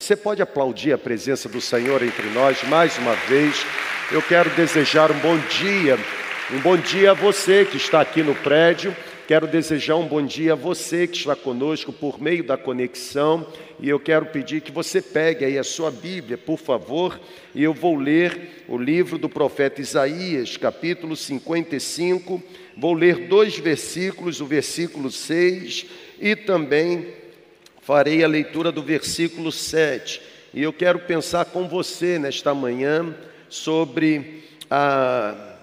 Você pode aplaudir a presença do Senhor entre nós mais uma vez. Eu quero desejar um bom dia, um bom dia a você que está aqui no prédio. Quero desejar um bom dia a você que está conosco por meio da conexão. E eu quero pedir que você pegue aí a sua Bíblia, por favor, e eu vou ler o livro do profeta Isaías, capítulo 55. Vou ler dois versículos, o versículo 6 e também farei a leitura do versículo 7. E eu quero pensar com você nesta manhã sobre a,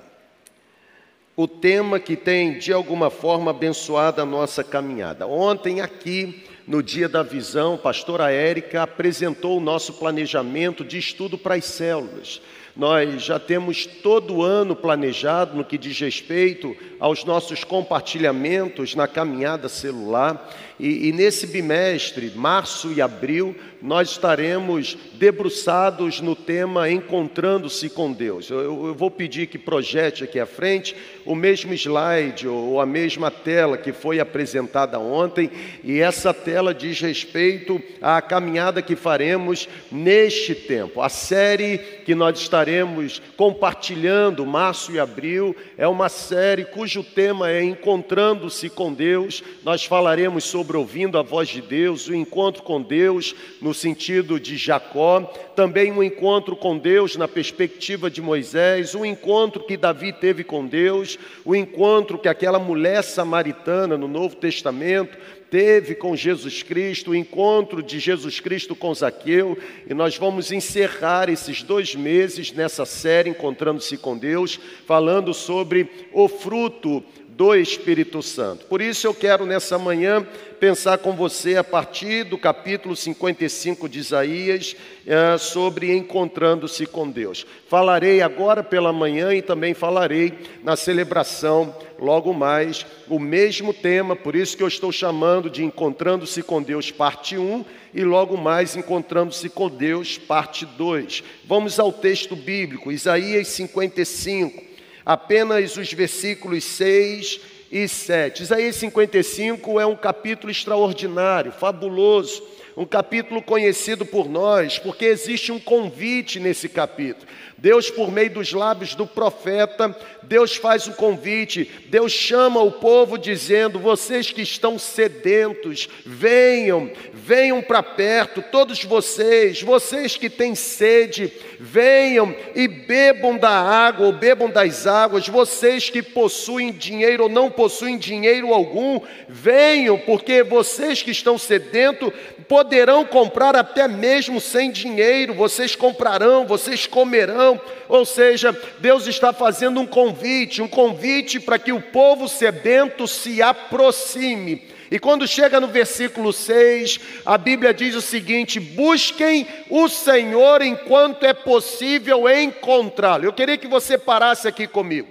o tema que tem, de alguma forma, abençoado a nossa caminhada. Ontem, aqui, no dia da visão, a pastora Érica apresentou o nosso planejamento de estudo para as células. Nós já temos todo ano planejado no que diz respeito aos nossos compartilhamentos na caminhada celular. E, e, nesse bimestre, março e abril, nós estaremos debruçados no tema Encontrando-se com Deus. Eu, eu, vou pedir que projete aqui à frente o mesmo slide ou a mesma tela que foi apresentada ontem, e essa tela diz respeito à caminhada que faremos neste tempo. A série que nós estaremos compartilhando, março e abril, é uma série cujo tema é Encontrando-se com Deus. Nós falaremos sobre ouvindo a voz de Deus, o encontro com Deus no sentido de Jacó, também um encontro com Deus na perspectiva de Moisés, o encontro que Davi teve com Deus, o encontro que aquela mulher samaritana no Novo Testamento teve com Jesus Cristo, o encontro de Jesus Cristo com Zaqueu, e nós vamos encerrar esses dois meses nessa série Encontrando-se com Deus, falando sobre o fruto do Espírito Santo. Por isso eu quero nessa manhã pensar com você a partir do capítulo 55 de Isaías é, sobre encontrando-se com Deus. Falarei agora pela manhã e também falarei na celebração logo mais o mesmo tema, por isso que eu estou chamando de encontrando-se com Deus parte 1 e logo mais encontrando-se com Deus parte 2. Vamos ao texto bíblico, Isaías 55 apenas os versículos 6 e 7. Isaías 55 é um capítulo extraordinário, fabuloso, um capítulo conhecido por nós, porque existe um convite nesse capítulo. Deus, por meio dos lábios do profeta, Deus faz o convite, Deus chama o povo dizendo: vocês que estão sedentos, venham, venham para perto, todos vocês, vocês que têm sede, venham e bebam da água ou bebam das águas, vocês que possuem dinheiro ou não possuem dinheiro algum, venham, porque vocês que estão sedentos poderão comprar até mesmo sem dinheiro, vocês comprarão, vocês comerão. Ou seja, Deus está fazendo um convite, um convite para que o povo sedento se aproxime. E quando chega no versículo 6, a Bíblia diz o seguinte: busquem o Senhor enquanto é possível encontrá-lo. Eu queria que você parasse aqui comigo.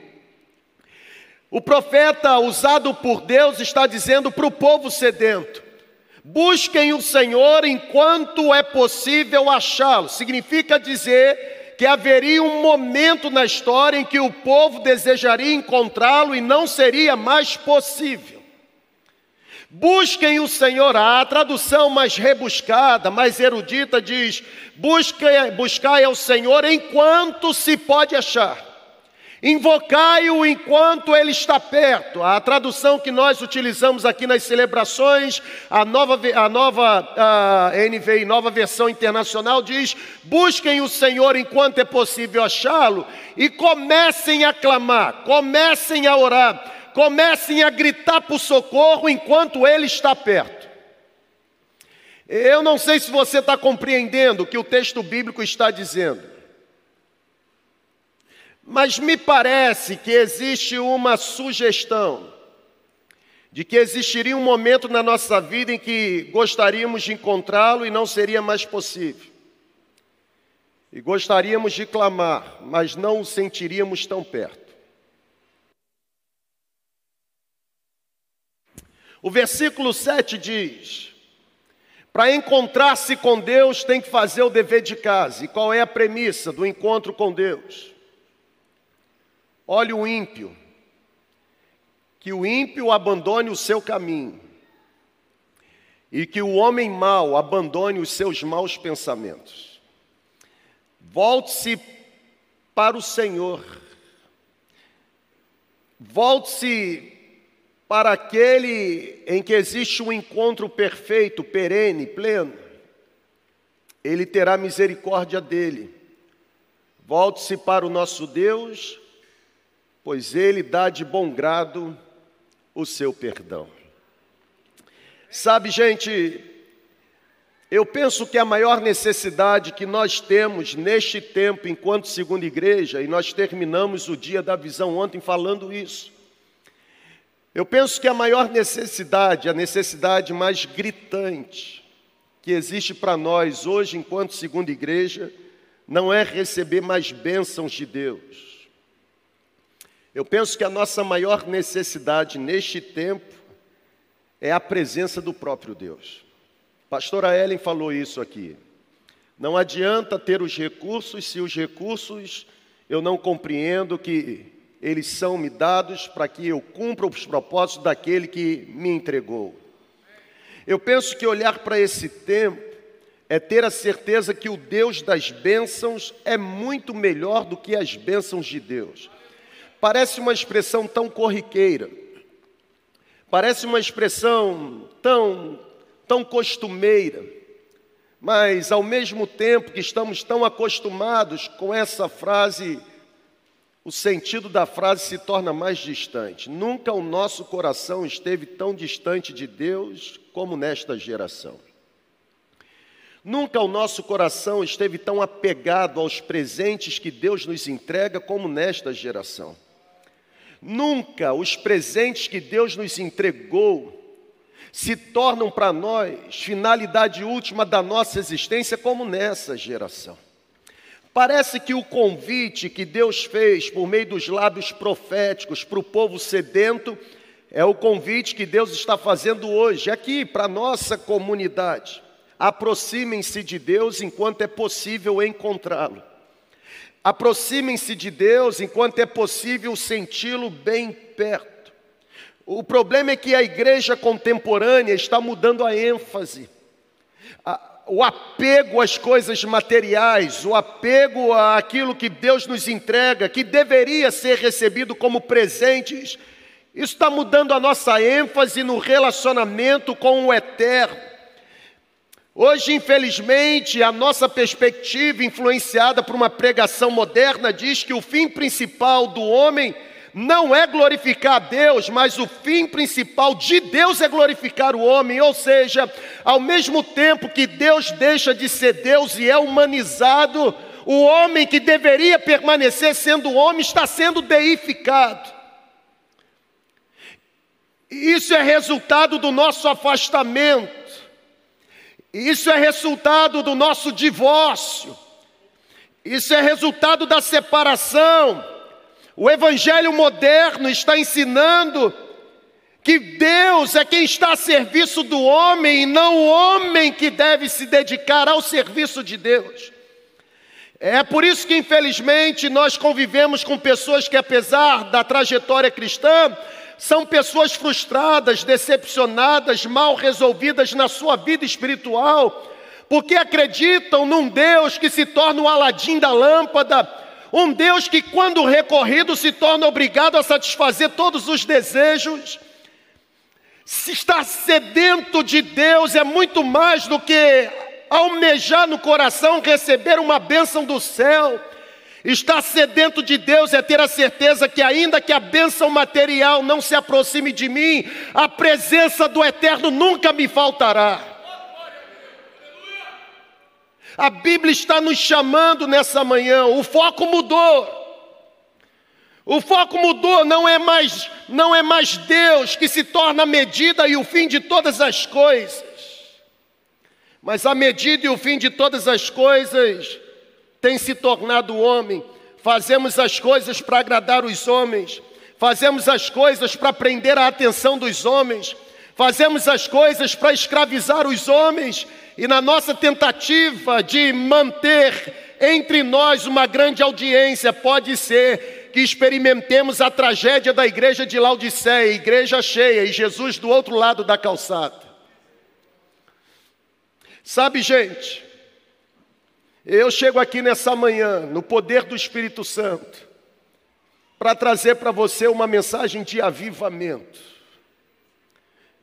O profeta usado por Deus está dizendo para o povo sedento: Busquem o Senhor enquanto é possível achá-lo. Significa dizer que haveria um momento na história em que o povo desejaria encontrá-lo e não seria mais possível. Busquem o Senhor. A tradução mais rebuscada, mais erudita diz: busquem, buscai ao Senhor enquanto se pode achar. Invocai-o enquanto ele está perto. A tradução que nós utilizamos aqui nas celebrações, a nova, a nova a NVI, nova versão internacional, diz: busquem o Senhor enquanto é possível achá-lo e comecem a clamar, comecem a orar, comecem a gritar por socorro enquanto ele está perto. Eu não sei se você está compreendendo o que o texto bíblico está dizendo. Mas me parece que existe uma sugestão de que existiria um momento na nossa vida em que gostaríamos de encontrá-lo e não seria mais possível. E gostaríamos de clamar, mas não o sentiríamos tão perto. O versículo 7 diz: Para encontrar-se com Deus tem que fazer o dever de casa. E qual é a premissa do encontro com Deus? Olhe o ímpio, que o ímpio abandone o seu caminho e que o homem mau abandone os seus maus pensamentos. Volte-se para o Senhor. Volte-se para aquele em que existe um encontro perfeito, perene, pleno. Ele terá misericórdia dele. Volte-se para o nosso Deus, pois ele dá de bom grado o seu perdão. Sabe, gente, eu penso que a maior necessidade que nós temos neste tempo, enquanto segunda igreja, e nós terminamos o dia da visão ontem falando isso. Eu penso que a maior necessidade, a necessidade mais gritante que existe para nós hoje, enquanto segunda igreja, não é receber mais bênçãos de Deus. Eu penso que a nossa maior necessidade neste tempo é a presença do próprio Deus. Pastora Ellen falou isso aqui. Não adianta ter os recursos se os recursos eu não compreendo que eles são me dados para que eu cumpra os propósitos daquele que me entregou. Eu penso que olhar para esse tempo é ter a certeza que o Deus das bênçãos é muito melhor do que as bênçãos de Deus. Parece uma expressão tão corriqueira, Parece uma expressão tão, tão costumeira, mas ao mesmo tempo que estamos tão acostumados com essa frase, o sentido da frase se torna mais distante. Nunca o nosso coração esteve tão distante de Deus como nesta geração. Nunca o nosso coração esteve tão apegado aos presentes que Deus nos entrega como nesta geração. Nunca os presentes que Deus nos entregou se tornam para nós finalidade última da nossa existência, como nessa geração. Parece que o convite que Deus fez por meio dos lábios proféticos para o povo sedento é o convite que Deus está fazendo hoje, aqui, para a nossa comunidade. Aproximem-se de Deus enquanto é possível encontrá-lo. Aproximem-se de Deus enquanto é possível senti-lo bem perto. O problema é que a igreja contemporânea está mudando a ênfase. O apego às coisas materiais, o apego àquilo que Deus nos entrega, que deveria ser recebido como presentes, isso está mudando a nossa ênfase no relacionamento com o eterno. Hoje, infelizmente, a nossa perspectiva, influenciada por uma pregação moderna, diz que o fim principal do homem não é glorificar a Deus, mas o fim principal de Deus é glorificar o homem. Ou seja, ao mesmo tempo que Deus deixa de ser Deus e é humanizado, o homem que deveria permanecer sendo homem está sendo deificado. Isso é resultado do nosso afastamento isso é resultado do nosso divórcio. Isso é resultado da separação. O evangelho moderno está ensinando que Deus é quem está a serviço do homem e não o homem que deve se dedicar ao serviço de Deus. É por isso que, infelizmente, nós convivemos com pessoas que, apesar da trajetória cristã, são pessoas frustradas, decepcionadas, mal resolvidas na sua vida espiritual, porque acreditam num Deus que se torna o Aladim da lâmpada, um Deus que, quando recorrido, se torna obrigado a satisfazer todos os desejos. Se estar sedento de Deus é muito mais do que almejar no coração receber uma bênção do céu. Estar sedento de Deus é ter a certeza que, ainda que a bênção material não se aproxime de mim, a presença do Eterno nunca me faltará. A Bíblia está nos chamando nessa manhã, o foco mudou. O foco mudou, não é mais, não é mais Deus que se torna a medida e o fim de todas as coisas. Mas a medida e o fim de todas as coisas tem se tornado homem. Fazemos as coisas para agradar os homens, fazemos as coisas para prender a atenção dos homens, fazemos as coisas para escravizar os homens, e na nossa tentativa de manter entre nós uma grande audiência, pode ser que experimentemos a tragédia da igreja de Laodiceia, igreja cheia e Jesus do outro lado da calçada. Sabe, gente, eu chego aqui nessa manhã, no poder do Espírito Santo, para trazer para você uma mensagem de avivamento,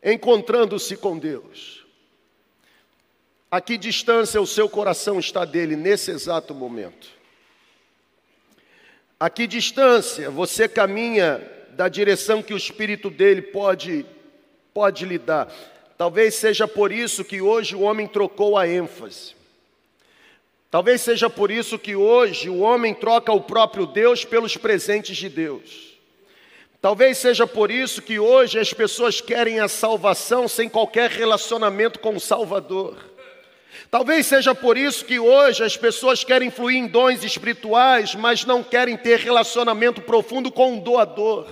encontrando-se com Deus. A que distância o seu coração está dele nesse exato momento? A que distância você caminha da direção que o Espírito dele pode, pode lhe dar? Talvez seja por isso que hoje o homem trocou a ênfase. Talvez seja por isso que hoje o homem troca o próprio Deus pelos presentes de Deus. Talvez seja por isso que hoje as pessoas querem a salvação sem qualquer relacionamento com o Salvador. Talvez seja por isso que hoje as pessoas querem fluir em dons espirituais, mas não querem ter relacionamento profundo com o doador.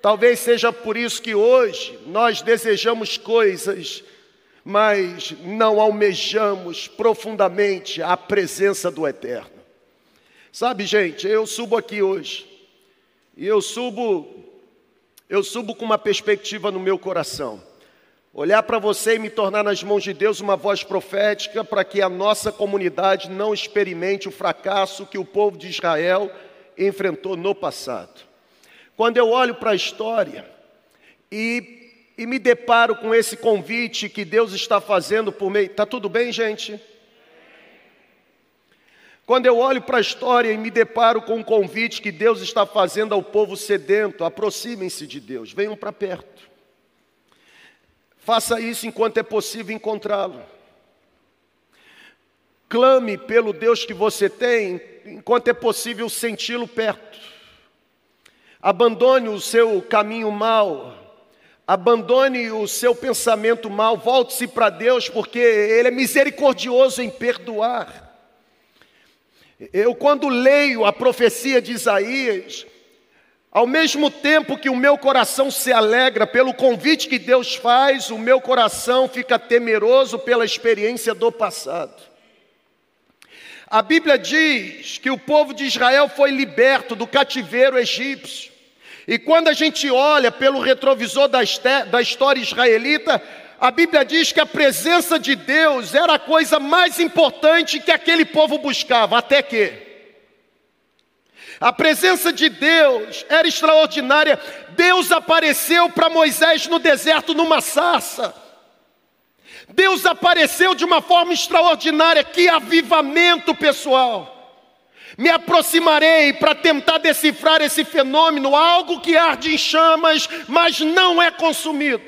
Talvez seja por isso que hoje nós desejamos coisas, mas não almejamos profundamente a presença do Eterno. Sabe, gente, eu subo aqui hoje e eu subo eu subo com uma perspectiva no meu coração. Olhar para você e me tornar nas mãos de Deus uma voz profética para que a nossa comunidade não experimente o fracasso que o povo de Israel enfrentou no passado. Quando eu olho para a história e, e me deparo com esse convite que Deus está fazendo por meio. Está tudo bem, gente? Quando eu olho para a história e me deparo com o convite que Deus está fazendo ao povo sedento, aproximem-se de Deus, venham para perto. Faça isso enquanto é possível encontrá-lo. Clame pelo Deus que você tem, enquanto é possível senti-lo perto. Abandone o seu caminho mal, abandone o seu pensamento mal, volte-se para Deus, porque Ele é misericordioso em perdoar. Eu, quando leio a profecia de Isaías, ao mesmo tempo que o meu coração se alegra pelo convite que Deus faz, o meu coração fica temeroso pela experiência do passado. A Bíblia diz que o povo de Israel foi liberto do cativeiro egípcio. E quando a gente olha pelo retrovisor da, história israelita, a Bíblia diz que a presença de Deus era a coisa mais importante que aquele povo buscava, até que a presença de Deus era extraordinária. Deus apareceu para Moisés no deserto numa sarça. Deus apareceu de uma forma extraordinária, que avivamento pessoal. Me aproximarei para tentar decifrar esse fenômeno, algo que arde em chamas, mas não é consumido.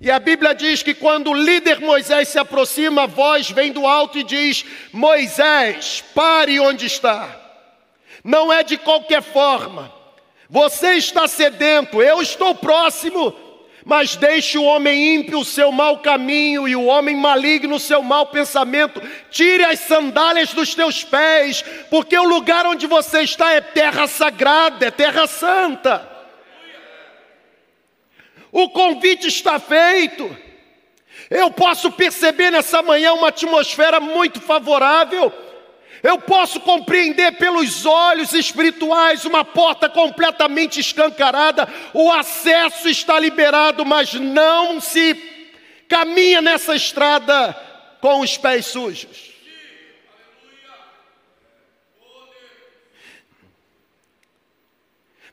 E a Bíblia diz que quando o líder Moisés se aproxima, a voz vem do alto e diz: Moisés, pare onde está. Não é de qualquer forma. Você está sedento, eu estou próximo, mas deixe o homem ímpio o seu mau caminho e o homem maligno o seu mau pensamento. Tire as sandálias dos teus pés, porque o lugar onde você está é terra sagrada, é terra santa. O convite está feito. Eu posso perceber nessa manhã uma atmosfera muito favorável. Eu posso compreender pelos olhos espirituais uma porta completamente escancarada, o acesso está liberado, mas não se caminha nessa estrada com os pés sujos.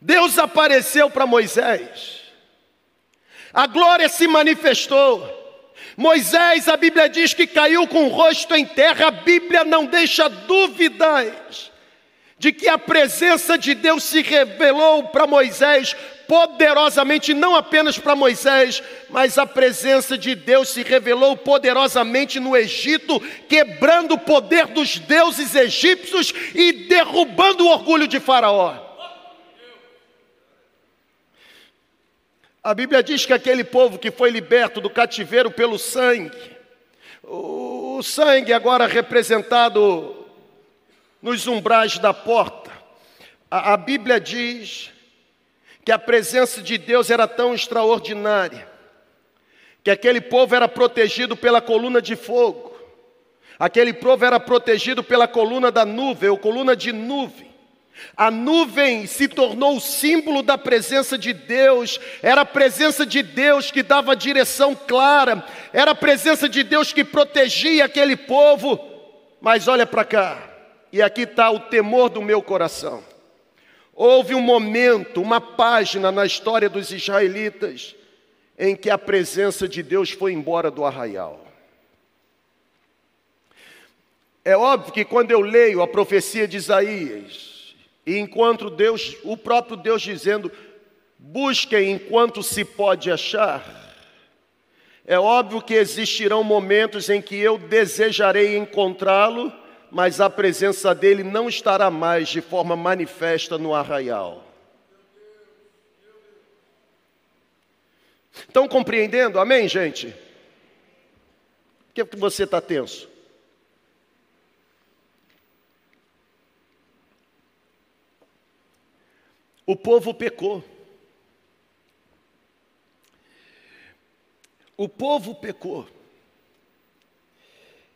Deus apareceu para Moisés, a glória se manifestou. Moisés, a Bíblia diz que caiu com o rosto em terra, a Bíblia não deixa dúvidas de que a presença de Deus se revelou para Moisés poderosamente, não apenas para Moisés, mas a presença de Deus se revelou poderosamente no Egito, quebrando o poder dos deuses egípcios e derrubando o orgulho de Faraó. A Bíblia diz que aquele povo que foi liberto do cativeiro pelo sangue, o sangue agora representado nos umbrais da porta, a, a Bíblia diz que a presença de Deus era tão extraordinária, que aquele povo era protegido pela coluna de fogo, aquele povo era protegido pela coluna da nuvem, ou coluna de nuvem. A nuvem se tornou o símbolo da presença de Deus, era a presença de Deus que dava direção clara, era a presença de Deus que protegia aquele povo. Mas olha para cá, e aqui está o temor do meu coração. Houve um momento, uma página na história dos israelitas, em que a presença de Deus foi embora do arraial. É óbvio que quando eu leio a profecia de Isaías, e encontro Deus, o próprio Deus dizendo: busquem enquanto se pode achar. É óbvio que existirão momentos em que eu desejarei encontrá-lo, mas a presença dele não estará mais de forma manifesta no arraial. Estão compreendendo? Amém, gente? Por que você está tenso? O povo pecou. O povo pecou.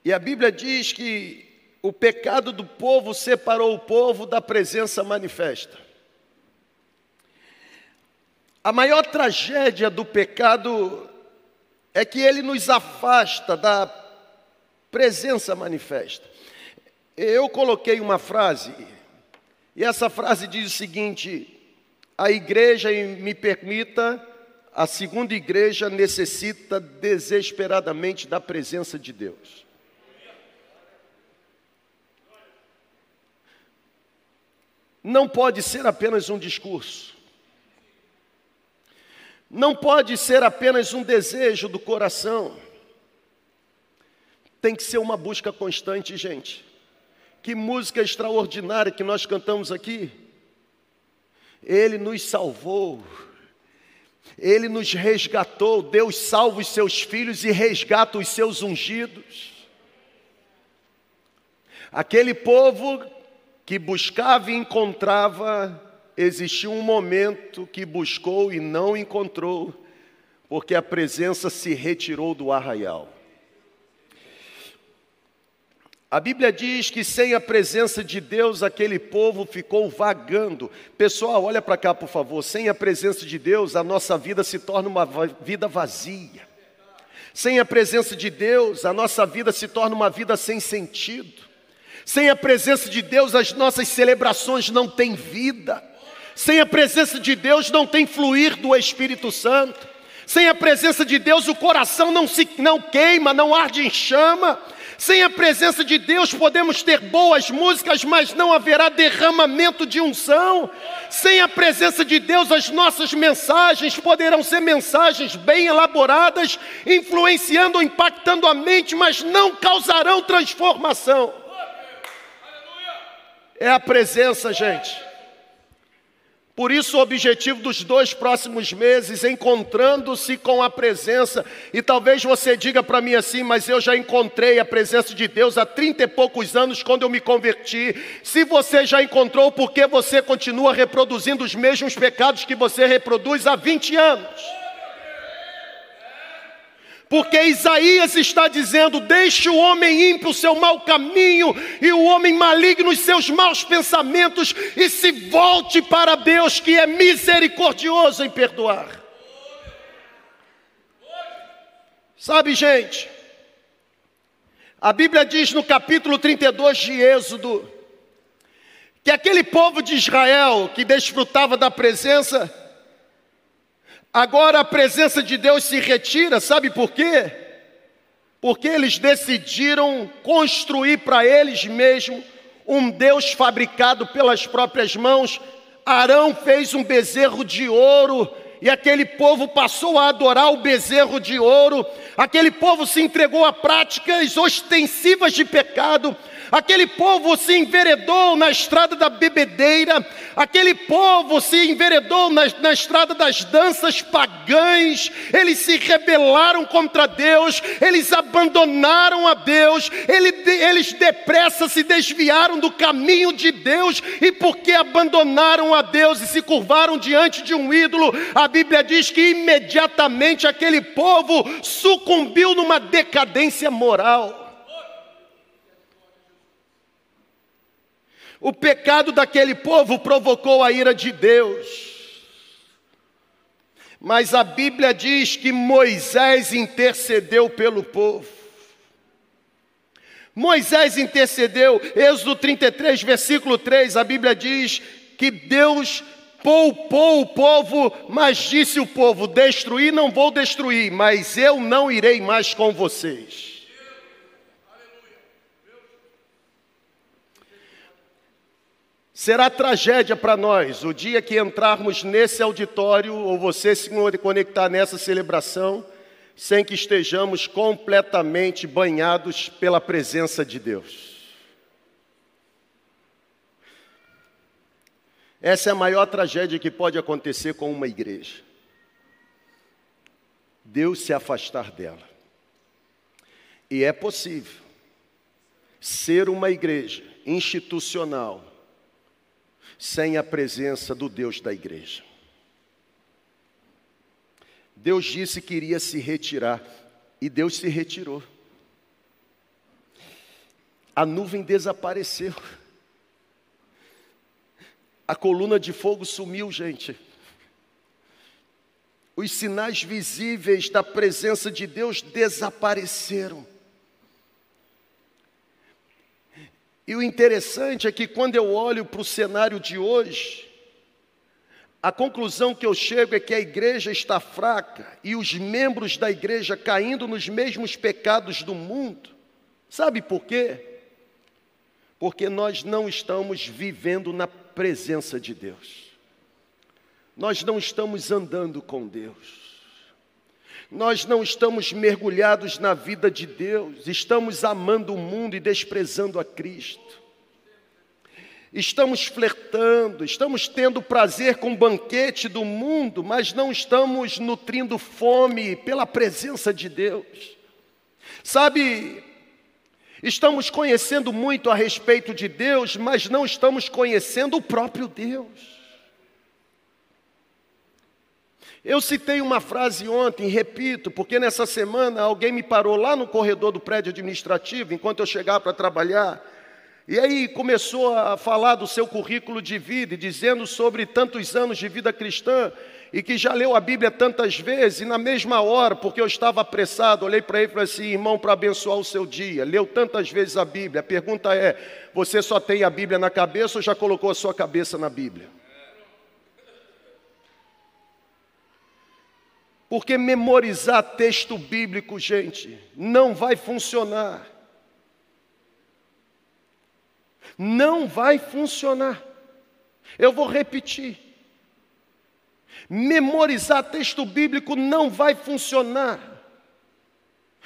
E a Bíblia diz que o pecado do povo separou o povo da presença manifesta. A maior tragédia do pecado é que ele nos afasta da presença manifesta. Eu coloquei uma frase, e essa frase diz o seguinte: a igreja, me permita, a segunda igreja necessita desesperadamente da presença de Deus. Não pode ser apenas um discurso. Não pode ser apenas um desejo do coração. Tem que ser uma busca constante, gente. Que música extraordinária que nós cantamos aqui. Ele nos salvou, Ele nos resgatou. Deus salva os seus filhos e resgata os seus ungidos. Aquele povo que buscava e encontrava, existiu um momento que buscou e não encontrou, porque a presença se retirou do arraial. A Bíblia diz que sem a presença de Deus aquele povo ficou vagando. Pessoal, olha para cá, por favor. Sem a presença de Deus, a nossa vida se torna uma vida vazia. Sem a presença de Deus, a nossa vida se torna uma vida sem sentido. Sem a presença de Deus, as nossas celebrações não têm vida. Sem a presença de Deus, não tem fluir do Espírito Santo. Sem a presença de Deus, o coração não se não queima, não arde em chama. Sem a presença de Deus podemos ter boas músicas, mas não haverá derramamento de unção. Sem a presença de Deus, as nossas mensagens poderão ser mensagens bem elaboradas, influenciando, impactando a mente, mas não causarão transformação. É a presença, gente. Por isso, o objetivo dos dois próximos meses, encontrando-se com a presença, e talvez você diga para mim assim, mas eu já encontrei a presença de Deus há trinta e poucos anos quando eu me converti. Se você já encontrou, por que você continua reproduzindo os mesmos pecados que você reproduz há 20 anos? Porque Isaías está dizendo: deixe o homem ímpio o seu mau caminho e o homem maligno os seus maus pensamentos e se volte para Deus que é misericordioso em perdoar. Sabe, gente, a Bíblia diz no capítulo 32 de Êxodo que aquele povo de Israel que desfrutava da presença Agora a presença de Deus se retira, sabe por quê? Porque eles decidiram construir para eles mesmos um Deus fabricado pelas próprias mãos. Arão fez um bezerro de ouro e aquele povo passou a adorar o bezerro de ouro. Aquele povo se entregou a práticas ostensivas de pecado. Aquele povo se enveredou na estrada da bebedeira, aquele povo se enveredou na, na estrada das danças pagãs, eles se rebelaram contra Deus, eles abandonaram a Deus, eles, eles depressa se desviaram do caminho de Deus, e porque abandonaram a Deus e se curvaram diante de um ídolo, a Bíblia diz que imediatamente aquele povo sucumbiu numa decadência. decadência moral. O pecado daquele povo provocou a ira de Deus. Mas a Bíblia diz que Moisés intercedeu pelo povo. Moisés intercedeu, Êxodo 33, versículo 3, a Bíblia diz que Deus poupou o povo, mas disse o povo: Destruir não vou destruir, mas eu não irei mais com vocês. Será tragédia para nós o dia que entrarmos nesse auditório ou você se conectar nessa celebração sem que estejamos completamente banhados pela presença de Deus. Essa é a maior tragédia que pode acontecer com uma igreja. Deus se afastar dela. E é possível ser uma igreja institucional sem a presença do Deus da igreja. Deus disse que iria se retirar e Deus se retirou. A nuvem desapareceu. A coluna de fogo sumiu, gente. Os sinais visíveis da presença de Deus desapareceram. E o interessante é que quando eu olho para o cenário de hoje, a conclusão que eu chego é que a igreja está fraca e os membros da igreja caindo nos mesmos pecados do mundo. Sabe por quê? Porque nós não estamos vivendo na presença de Deus. Nós não estamos andando com Deus. Nós não estamos mergulhados na vida de Deus, estamos amando o mundo e desprezando a Cristo. Estamos flertando, estamos tendo prazer com o banquete do mundo, mas não estamos nutrindo fome pela presença de Deus. Sabe, estamos conhecendo muito a respeito de Deus, mas não estamos conhecendo o próprio Deus. Eu citei uma frase ontem, repito, porque nessa semana alguém me parou lá no corredor do prédio administrativo, enquanto eu chegava para trabalhar, e aí começou a falar do seu currículo de vida, dizendo sobre tantos anos de vida cristã, e que já leu a Bíblia tantas vezes, e na mesma hora, porque eu estava apressado, olhei para ele e falei assim: irmão, para abençoar o seu dia, leu tantas vezes a Bíblia. A pergunta é: você só tem a Bíblia na cabeça ou já colocou a sua cabeça na Bíblia? Porque memorizar texto bíblico, gente, não vai funcionar. Não vai funcionar. Eu vou repetir. Memorizar texto bíblico não vai funcionar.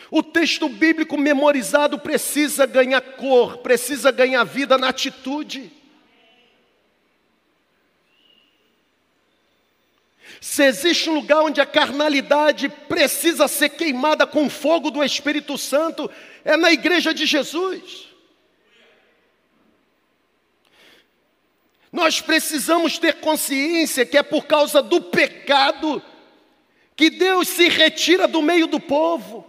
O texto bíblico memorizado precisa ganhar cor, precisa ganhar vida na atitude. Se existe um lugar onde a carnalidade precisa ser queimada com o fogo do Espírito Santo, é na igreja de Jesus. Nós precisamos ter consciência que é por causa do pecado que Deus se retira do meio do povo.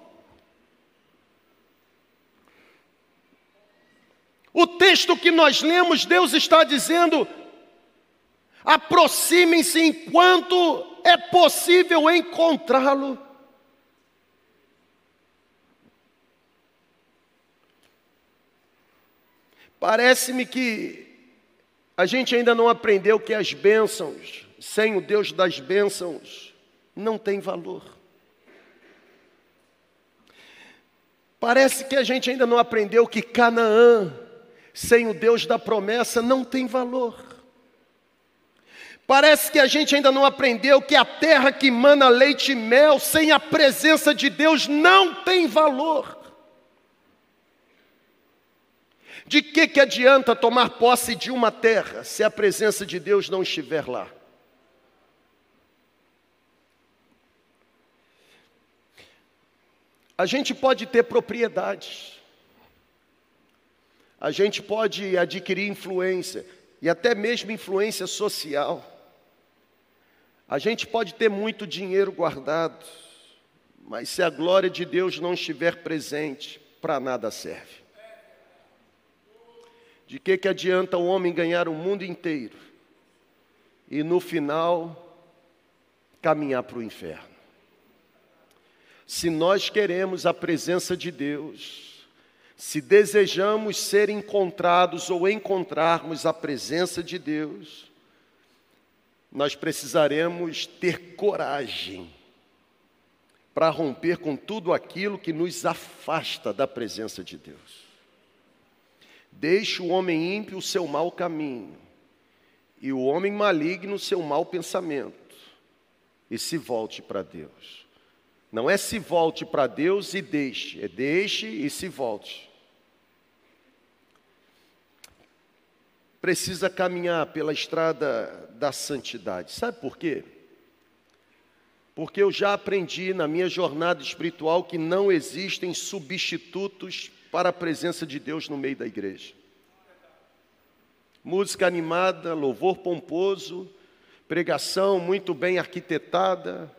O texto que nós lemos, Deus está dizendo: aproximem-se enquanto é possível encontrá-lo. Parece-me que a gente ainda não aprendeu que as bênçãos, sem o Deus das bênçãos, não tem valor. Parece que a gente ainda não aprendeu que Canaã, sem o Deus da promessa, não tem valor. Parece que a gente ainda não aprendeu que a terra que mana leite e mel, sem a presença de Deus, não tem valor. De que, que adianta tomar posse de uma terra se a presença de Deus não estiver lá? A gente pode ter propriedades, a gente pode adquirir influência, e até mesmo influência social. A gente pode ter muito dinheiro guardado, mas se a glória de Deus não estiver presente, para nada serve. De que, que adianta o homem ganhar o mundo inteiro e no final caminhar para o inferno? Se nós queremos a presença de Deus, se desejamos ser encontrados ou encontrarmos a presença de Deus, nós precisaremos ter coragem para romper com tudo aquilo que nos afasta da presença de Deus. Deixe o homem ímpio o seu mau caminho, e o homem maligno o seu mau pensamento, e se volte para Deus. Não é se volte para Deus e deixe, é deixe e se volte. Precisa caminhar pela estrada da santidade. Sabe por quê? Porque eu já aprendi na minha jornada espiritual que não existem substitutos para a presença de Deus no meio da igreja. Música animada, louvor pomposo, pregação muito bem arquitetada,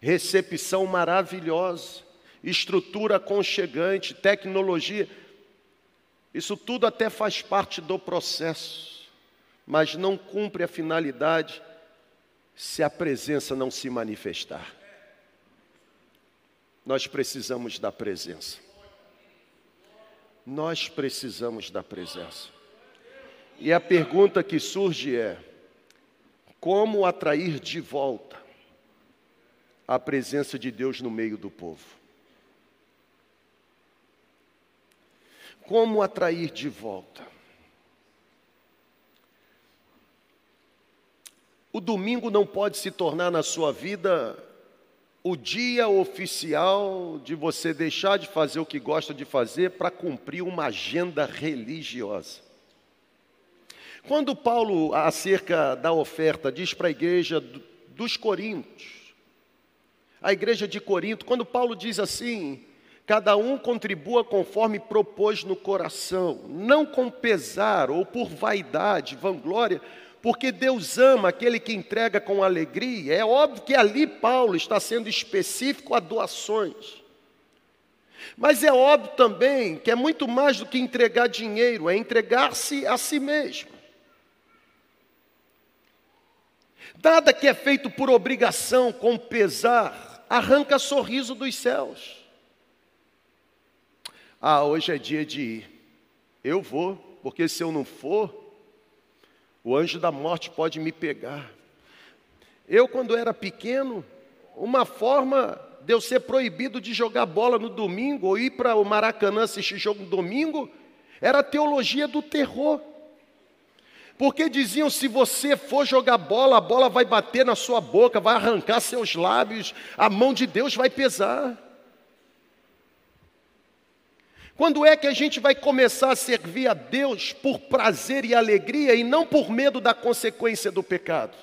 recepção maravilhosa, estrutura aconchegante, tecnologia. Isso tudo até faz parte do processo, mas não cumpre a finalidade se a presença não se manifestar. Nós precisamos da presença. Nós precisamos da presença. E a pergunta que surge é: como atrair de volta a presença de Deus no meio do povo? Como atrair de volta? O domingo não pode se tornar na sua vida o dia oficial de você deixar de fazer o que gosta de fazer para cumprir uma agenda religiosa. Quando Paulo, acerca da oferta, diz para a igreja dos Coríntios, a igreja de Corinto, quando Paulo diz assim: cada um contribua conforme propôs no coração, não com pesar ou por vaidade, vanglória, porque Deus ama aquele que entrega com alegria. É óbvio que ali Paulo está sendo específico a doações. Mas é óbvio também que é muito mais do que entregar dinheiro, é entregar-se a si mesmo. Nada que é feito por obrigação, com pesar, arranca sorriso dos céus. Ah, hoje é dia de ir. Eu vou, porque se eu não for, o anjo da morte pode me pegar. Eu, quando era pequeno, uma forma de eu ser proibido de jogar bola no domingo ou ir para o Maracanã assistir jogo no domingo era a teologia do terror. Porque diziam: se você for jogar bola, a bola vai bater na sua boca, vai arrancar seus lábios, a mão de Deus vai pesar. Quando é que a gente vai começar a servir a Deus por prazer e alegria e não por medo da consequência do pecado?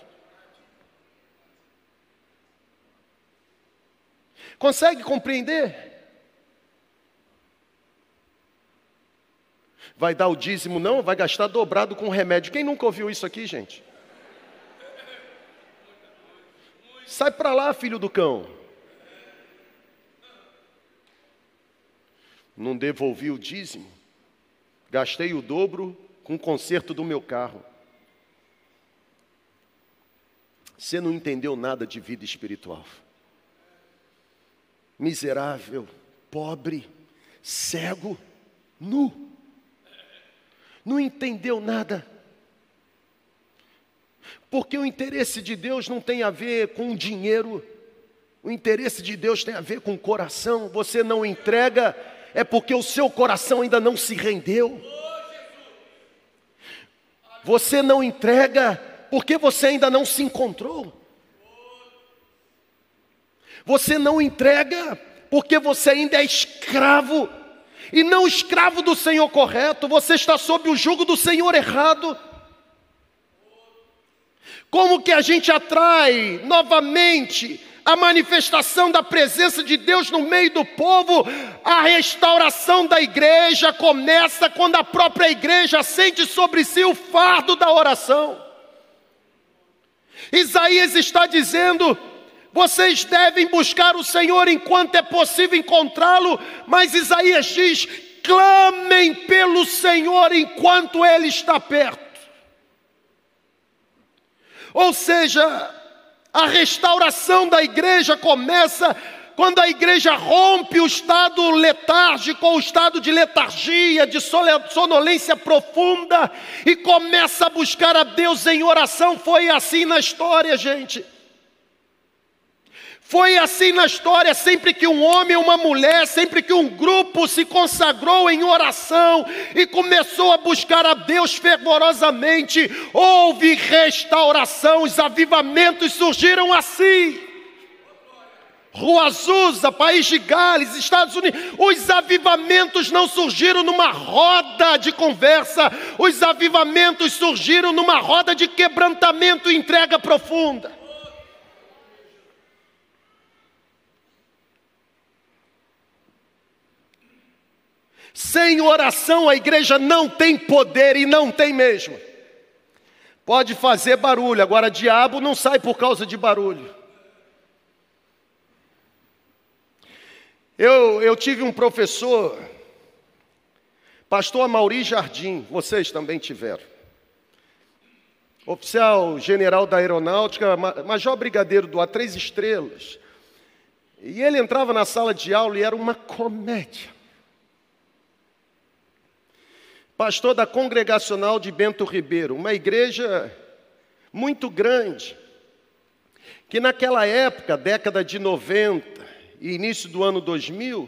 Consegue compreender? Vai dar o dízimo, não, vai gastar dobrado com remédio. Quem nunca ouviu isso aqui, gente? Sai para lá, filho do cão. Não devolvi o dízimo, gastei o dobro com o conserto do meu carro. Você não entendeu nada de vida espiritual. Miserável, pobre, cego, nu. Não entendeu nada. Porque o interesse de Deus não tem a ver com dinheiro, o interesse de Deus tem a ver com o coração. Você não entrega é porque o seu coração ainda não se rendeu. Você não entrega porque você ainda não se encontrou. Você não entrega porque você ainda é escravo e não escravo do Senhor correto, você está sob o jugo do Senhor errado. Como que a gente atrai novamente a manifestação da presença de Deus no meio do povo, a restauração da igreja começa quando a própria igreja sente sobre si o fardo da oração. Isaías está dizendo: vocês devem buscar o Senhor enquanto é possível encontrá-lo, mas Isaías diz: clamem pelo Senhor enquanto Ele está perto. Ou seja, a restauração da igreja começa quando a igreja rompe o estado letárgico, o estado de letargia, de sonolência profunda e começa a buscar a Deus em oração. Foi assim na história, gente. Foi assim na história, sempre que um homem uma mulher, sempre que um grupo se consagrou em oração e começou a buscar a Deus fervorosamente, houve restauração, os avivamentos surgiram assim. Rua Azusa, País de Gales, Estados Unidos. Os avivamentos não surgiram numa roda de conversa, os avivamentos surgiram numa roda de quebrantamento e entrega profunda. Sem oração a igreja não tem poder e não tem mesmo. Pode fazer barulho, agora diabo não sai por causa de barulho. Eu, eu tive um professor, pastor Amauri Jardim, vocês também tiveram. Oficial general da aeronáutica, major brigadeiro do A3 Estrelas. E ele entrava na sala de aula e era uma comédia pastor da congregacional de Bento Ribeiro, uma igreja muito grande, que naquela época, década de 90 e início do ano 2000,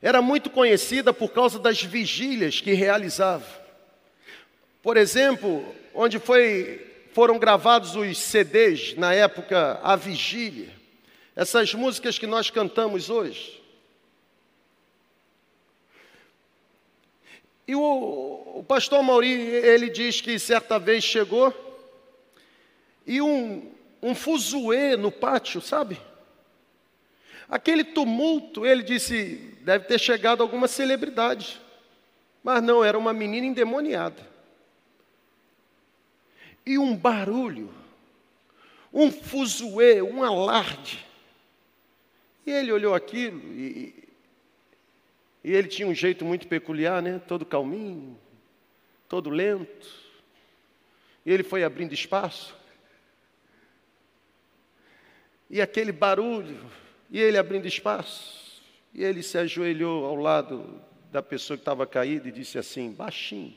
era muito conhecida por causa das vigílias que realizava. Por exemplo, onde foi, foram gravados os CDs na época A Vigília, essas músicas que nós cantamos hoje. E o, o pastor Mauri, ele diz que certa vez chegou e um, um fuzuê no pátio, sabe? Aquele tumulto, ele disse, deve ter chegado alguma celebridade. Mas não, era uma menina endemoniada. E um barulho, um fuzuê, um alarde. E ele olhou aquilo e, e ele tinha um jeito muito peculiar, né? Todo calminho, todo lento. E ele foi abrindo espaço. E aquele barulho, e ele abrindo espaço. E ele se ajoelhou ao lado da pessoa que estava caída e disse assim, baixinho: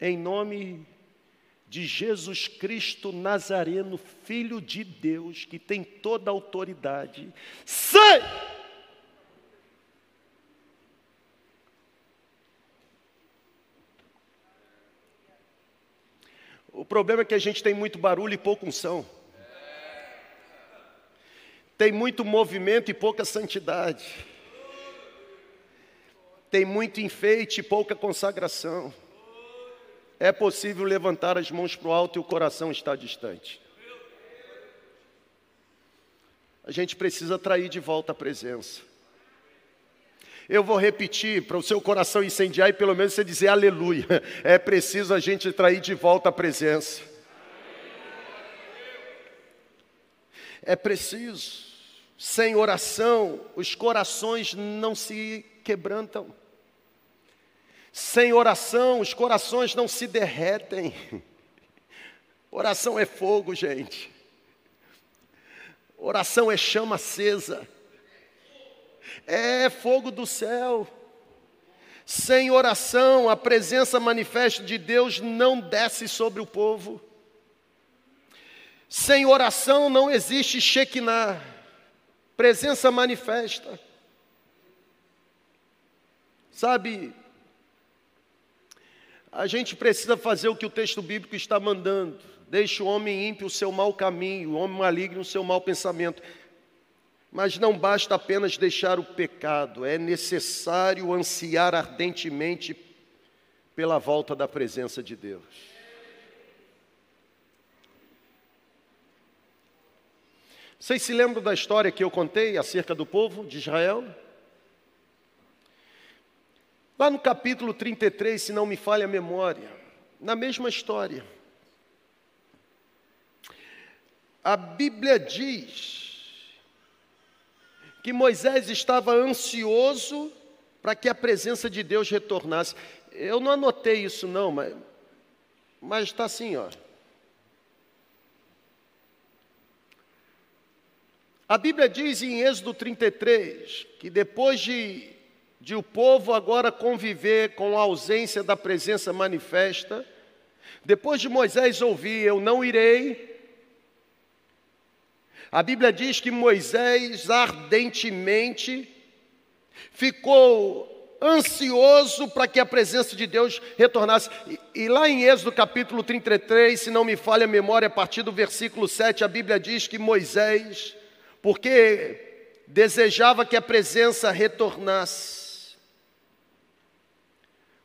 Em nome de Jesus Cristo Nazareno, Filho de Deus, que tem toda a autoridade, sai! O problema é que a gente tem muito barulho e pouca unção. Tem muito movimento e pouca santidade. Tem muito enfeite e pouca consagração. É possível levantar as mãos para o alto e o coração está distante. A gente precisa atrair de volta a presença. Eu vou repetir para o seu coração incendiar e pelo menos você dizer aleluia. É preciso a gente trair de volta a presença. É preciso. Sem oração, os corações não se quebrantam. Sem oração, os corações não se derretem. Oração é fogo, gente. Oração é chama acesa. É fogo do céu. Sem oração, a presença manifesta de Deus não desce sobre o povo. Sem oração não existe Shekinah, presença manifesta. Sabe, a gente precisa fazer o que o texto bíblico está mandando. Deixe o homem ímpio o seu mau caminho, o homem maligno o seu mau pensamento. Mas não basta apenas deixar o pecado, é necessário ansiar ardentemente pela volta da presença de Deus. Vocês se lembram da história que eu contei acerca do povo de Israel? Lá no capítulo 33, se não me falha a memória, na mesma história, a Bíblia diz que Moisés estava ansioso para que a presença de Deus retornasse. Eu não anotei isso não, mas mas está assim, ó. A Bíblia diz em Êxodo 33 que depois de, de o povo agora conviver com a ausência da presença manifesta, depois de Moisés ouvir, eu não irei, a Bíblia diz que Moisés ardentemente ficou ansioso para que a presença de Deus retornasse. E, e, lá em Êxodo capítulo 33, se não me falha a memória, a partir do versículo 7, a Bíblia diz que Moisés porque desejava que a presença retornasse.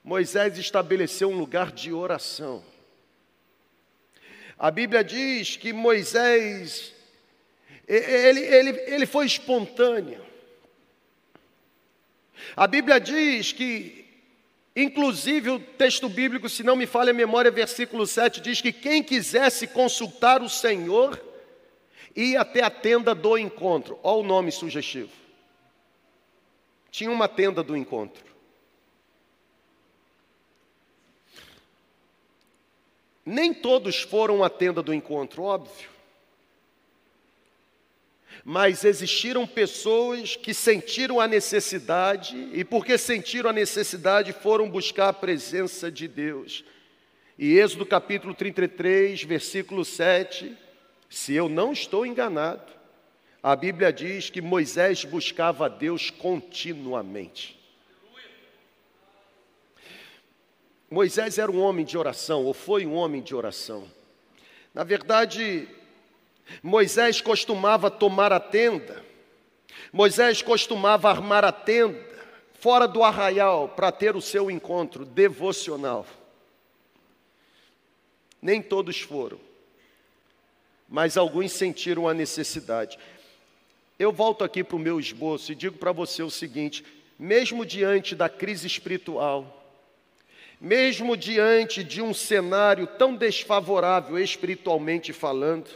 Moisés estabeleceu um lugar de oração. A Bíblia diz que Moisés, ele, ele, ele foi espontâneo. A Bíblia diz que, inclusive o texto bíblico, se não me falha a memória, versículo 7, diz que quem quisesse consultar o Senhor, e até a tenda do encontro. Olha o nome sugestivo. Tinha uma tenda do encontro. Nem todos foram à tenda do encontro, óbvio. Mas existiram pessoas que sentiram a necessidade, e porque sentiram a necessidade, foram buscar a presença de Deus. E Êxodo capítulo 33, versículo 7, se eu não estou enganado, a Bíblia diz que Moisés buscava a Deus continuamente. Moisés era um homem de oração, ou foi um homem de oração. Na verdade, Moisés costumava tomar a tenda, Moisés costumava armar a tenda fora do arraial para ter o seu encontro devocional. Nem todos foram mas alguns sentiram a necessidade. Eu volto aqui para o meu esboço e digo para você o seguinte: mesmo diante da crise espiritual, mesmo diante de um cenário tão desfavorável espiritualmente falando,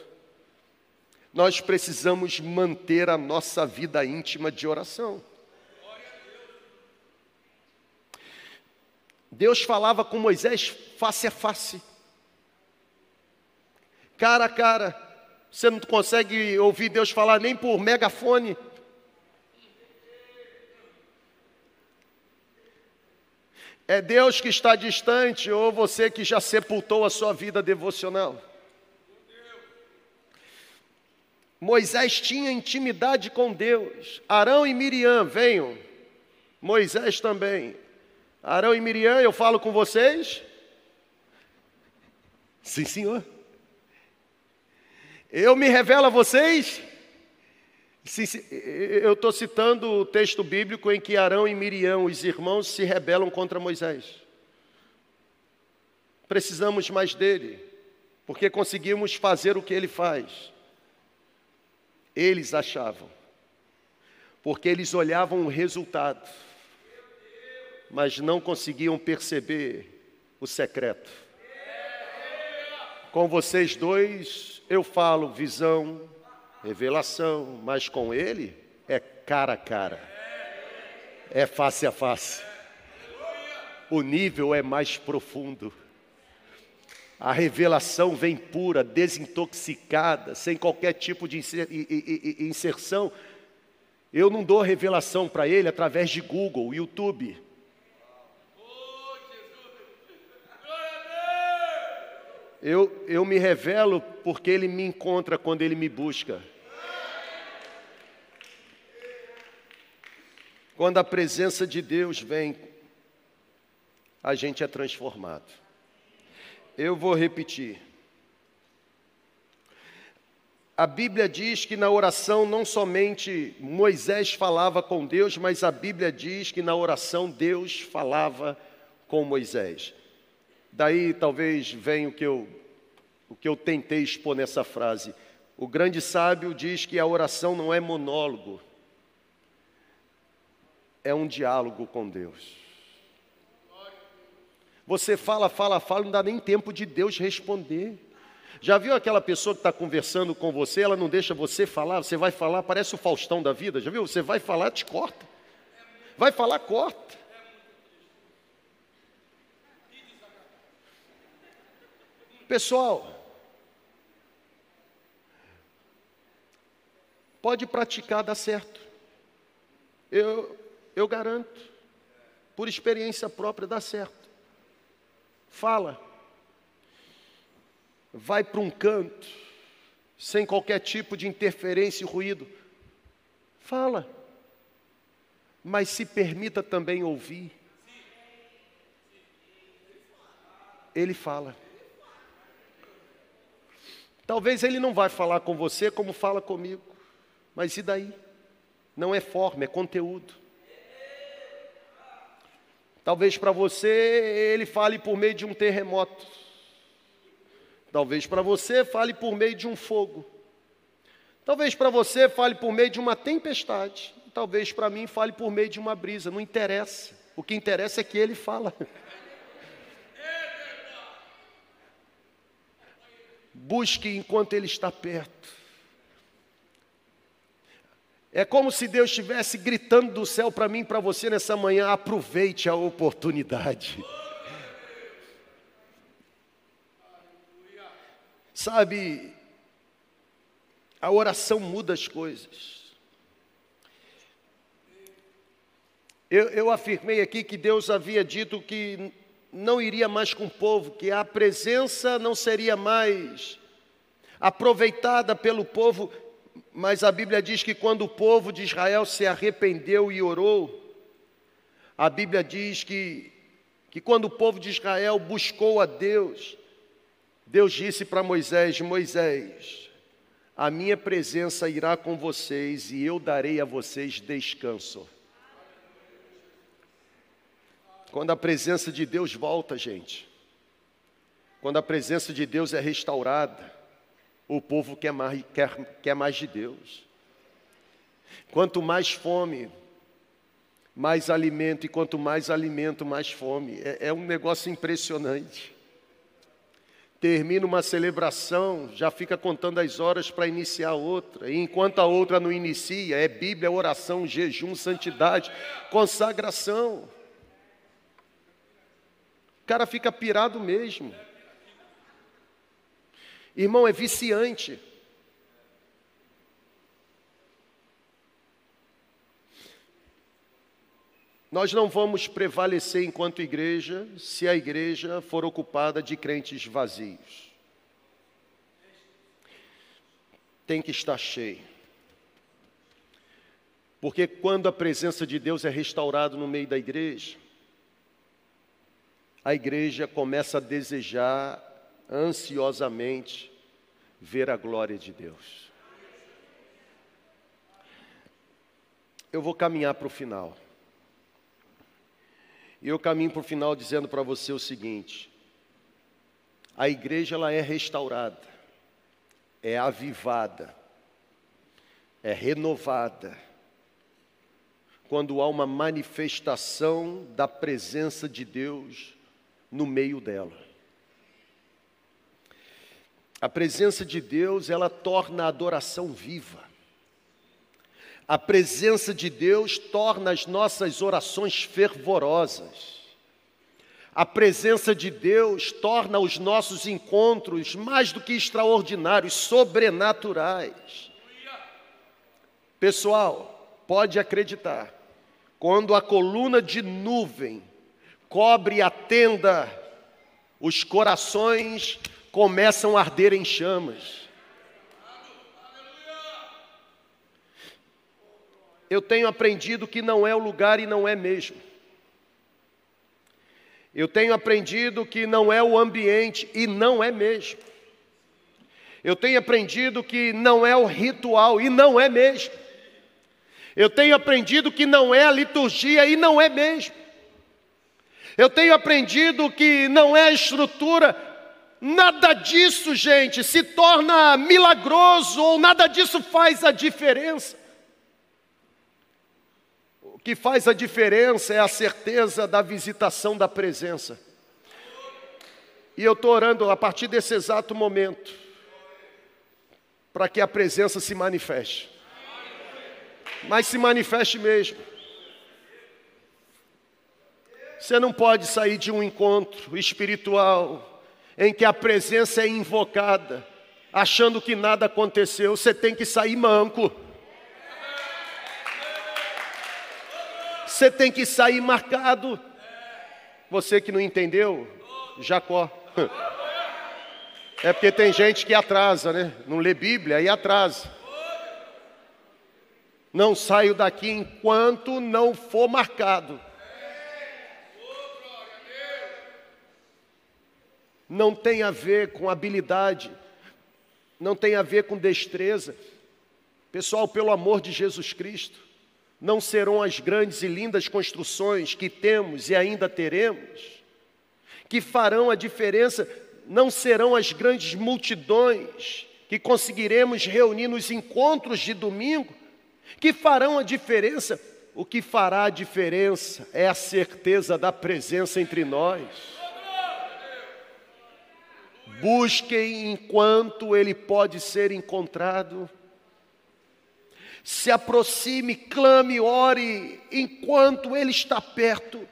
nós precisamos manter a nossa vida íntima de oração. Deus falava com Moisés face a face cara a cara. Você não consegue ouvir Deus falar nem por megafone. É Deus que está distante ou você que já sepultou a sua vida devocional? Moisés tinha intimidade com Deus. Arão e Miriam, venham. Moisés também. Arão e Miriam, eu falo com vocês? Sim, senhor. Eu me revelo a vocês? Eu estou citando o texto bíblico em que Arão e Miriam, os irmãos, se rebelam contra Moisés. Precisamos mais dele, porque conseguimos fazer o que ele faz. Eles achavam, porque eles olhavam o resultado, mas não conseguiam perceber o secreto. Com vocês dois, eu falo visão, revelação, mas com ele é cara a cara, é face a face. O nível é mais profundo. A revelação vem pura, desintoxicada, sem qualquer tipo de inserção. Eu não dou revelação para ele através de Google, YouTube. Eu, eu me revelo porque Ele me encontra quando Ele me busca. Quando a presença de Deus vem, a gente é transformado. Eu vou repetir. A Bíblia diz que na oração não somente Moisés falava com Deus, mas a Bíblia diz que na oração Deus falava com Moisés. Daí talvez venha o que eu, o que eu tentei expor nessa frase. O grande sábio diz que a oração não é monólogo, é um diálogo com Deus. Você fala, fala, fala, não dá nem tempo de Deus responder. Já viu aquela pessoa que está conversando com você, ela não deixa você falar, você vai falar, parece o Faustão da vida, já viu? Você vai falar, te corta. Vai falar, corta. Pessoal, pode praticar, dá certo. Eu, eu garanto, por experiência própria, dá certo. Fala. Vai para um canto, sem qualquer tipo de interferência e ruído. Fala. Mas se permita também ouvir. Ele fala. Talvez ele não vai falar com você como fala comigo. Mas e daí? Não é forma, é conteúdo. Talvez para você ele fale por meio de um terremoto. Talvez para você fale por meio de um fogo. Talvez para você fale por meio de uma tempestade. Talvez para mim fale por meio de uma brisa. Não interessa. O que interessa é que ele fala. Busque enquanto ele está perto. É como se Deus estivesse gritando do céu para mim e para você nessa manhã: aproveite a oportunidade. Sabe, a oração muda as coisas. Eu, eu, afirmei aqui que Deus havia dito que não iria mais com o povo, que a presença não seria mais aproveitada pelo povo mas a Bíblia diz que quando o povo de Israel se arrependeu e orou, a Bíblia diz que, que quando o povo de Israel buscou a Deus, Deus disse para Moisés: Moisés, a minha presença irá com vocês e eu darei a vocês descanso. Quando a presença de Deus volta, gente, quando a presença de Deus é restaurada, o povo quer mais, quer, quer mais de Deus. Quanto mais fome, mais alimento, e quanto mais alimento, mais fome. É, é um negócio impressionante. Termina uma celebração, já fica contando as horas para iniciar outra, e enquanto a outra não inicia, é Bíblia, oração, jejum, santidade, consagração. O cara fica pirado mesmo. Irmão, é viciante. Nós não vamos prevalecer enquanto igreja se a igreja for ocupada de crentes vazios. Tem que estar cheio. Porque quando a presença de Deus é restaurada no meio da igreja, a igreja começa a desejar ansiosamente ver a glória de Deus. Eu vou caminhar para o final. E eu caminho para o final dizendo para você o seguinte: a igreja ela é restaurada, é avivada, é renovada, quando há uma manifestação da presença de Deus no meio dela. A presença de Deus, ela torna a adoração viva. A presença de Deus torna as nossas orações fervorosas. A presença de Deus torna os nossos encontros mais do que extraordinários, sobrenaturais. Pessoal, pode acreditar, quando a coluna de nuvem cobre a tenda, os corações começam a arder em chamas. Eu tenho aprendido que não é o lugar e não é mesmo. Eu tenho aprendido que não é o ambiente e não é mesmo. Eu tenho aprendido que não é o ritual e não é mesmo. Eu tenho aprendido que não é a liturgia e não é mesmo. Eu tenho aprendido que não é a estrutura Nada disso, gente, se torna milagroso ou nada disso faz a diferença. O que faz a diferença é a certeza da visitação da presença. E eu estou orando a partir desse exato momento, para que a presença se manifeste. Mas se manifeste mesmo. Você não pode sair de um encontro espiritual em que a presença é invocada, achando que nada aconteceu. Você tem que sair manco. Você tem que sair marcado. Você que não entendeu, Jacó. É porque tem gente que atrasa, né? Não lê Bíblia e atrasa. Não saio daqui enquanto não for marcado. Não tem a ver com habilidade, não tem a ver com destreza. Pessoal, pelo amor de Jesus Cristo, não serão as grandes e lindas construções que temos e ainda teremos que farão a diferença, não serão as grandes multidões que conseguiremos reunir nos encontros de domingo, que farão a diferença. O que fará a diferença é a certeza da presença entre nós. Busquem enquanto ele pode ser encontrado se aproxime, clame, ore, enquanto Ele está perto.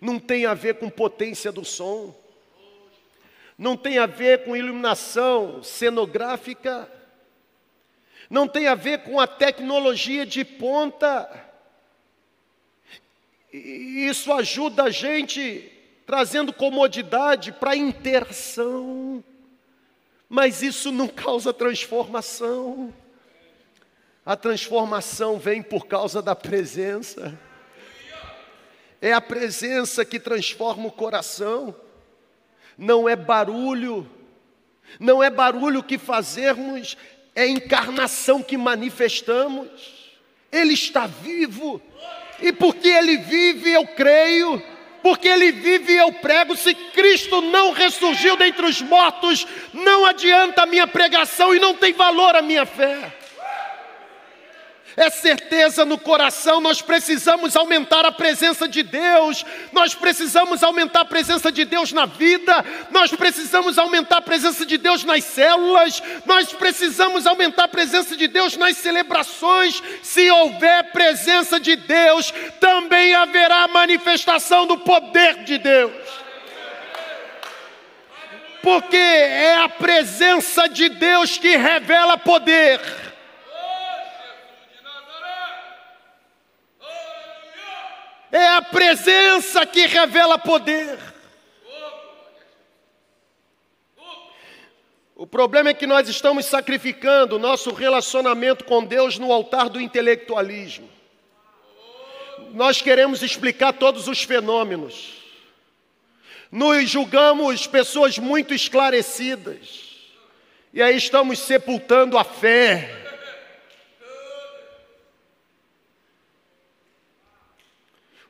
Não tem a ver com potência do som, não tem a ver com iluminação cenográfica, não tem a ver com a tecnologia de ponta. Isso ajuda a gente trazendo comodidade para a interação mas isso não causa transformação. A transformação vem por causa da presença. É a presença que transforma o coração. Não é barulho. Não é barulho que fazermos, é encarnação que manifestamos. Ele está vivo. E porque ele vive, eu creio porque ele vive e eu prego. Se Cristo não ressurgiu dentre os mortos, não adianta a minha pregação e não tem valor a minha fé é certeza no coração. Nós precisamos aumentar a presença de Deus, nós precisamos aumentar a presença de Deus na vida, nós precisamos aumentar a presença de Deus nas células, nós precisamos aumentar a presença de Deus nas celebrações. Se houver presença de Deus, também haverá manifestação do poder de Deus. Porque é a presença de Deus que revela poder. É a presença que revela poder. O problema é que nós estamos sacrificando nosso relacionamento com Deus no altar do intelectualismo. Nós queremos explicar todos os fenômenos. Nos julgamos pessoas muito esclarecidas. E aí estamos sepultando a fé.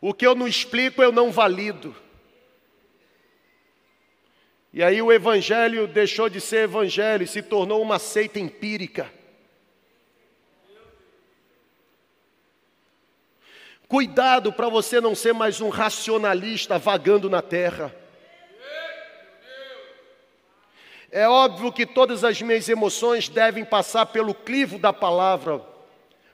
O que eu não explico, eu não valido. E aí o evangelho deixou de ser evangelho e se tornou uma seita empírica. Cuidado para você não ser mais um racionalista vagando na terra. É óbvio que todas as minhas emoções devem passar pelo crivo da palavra,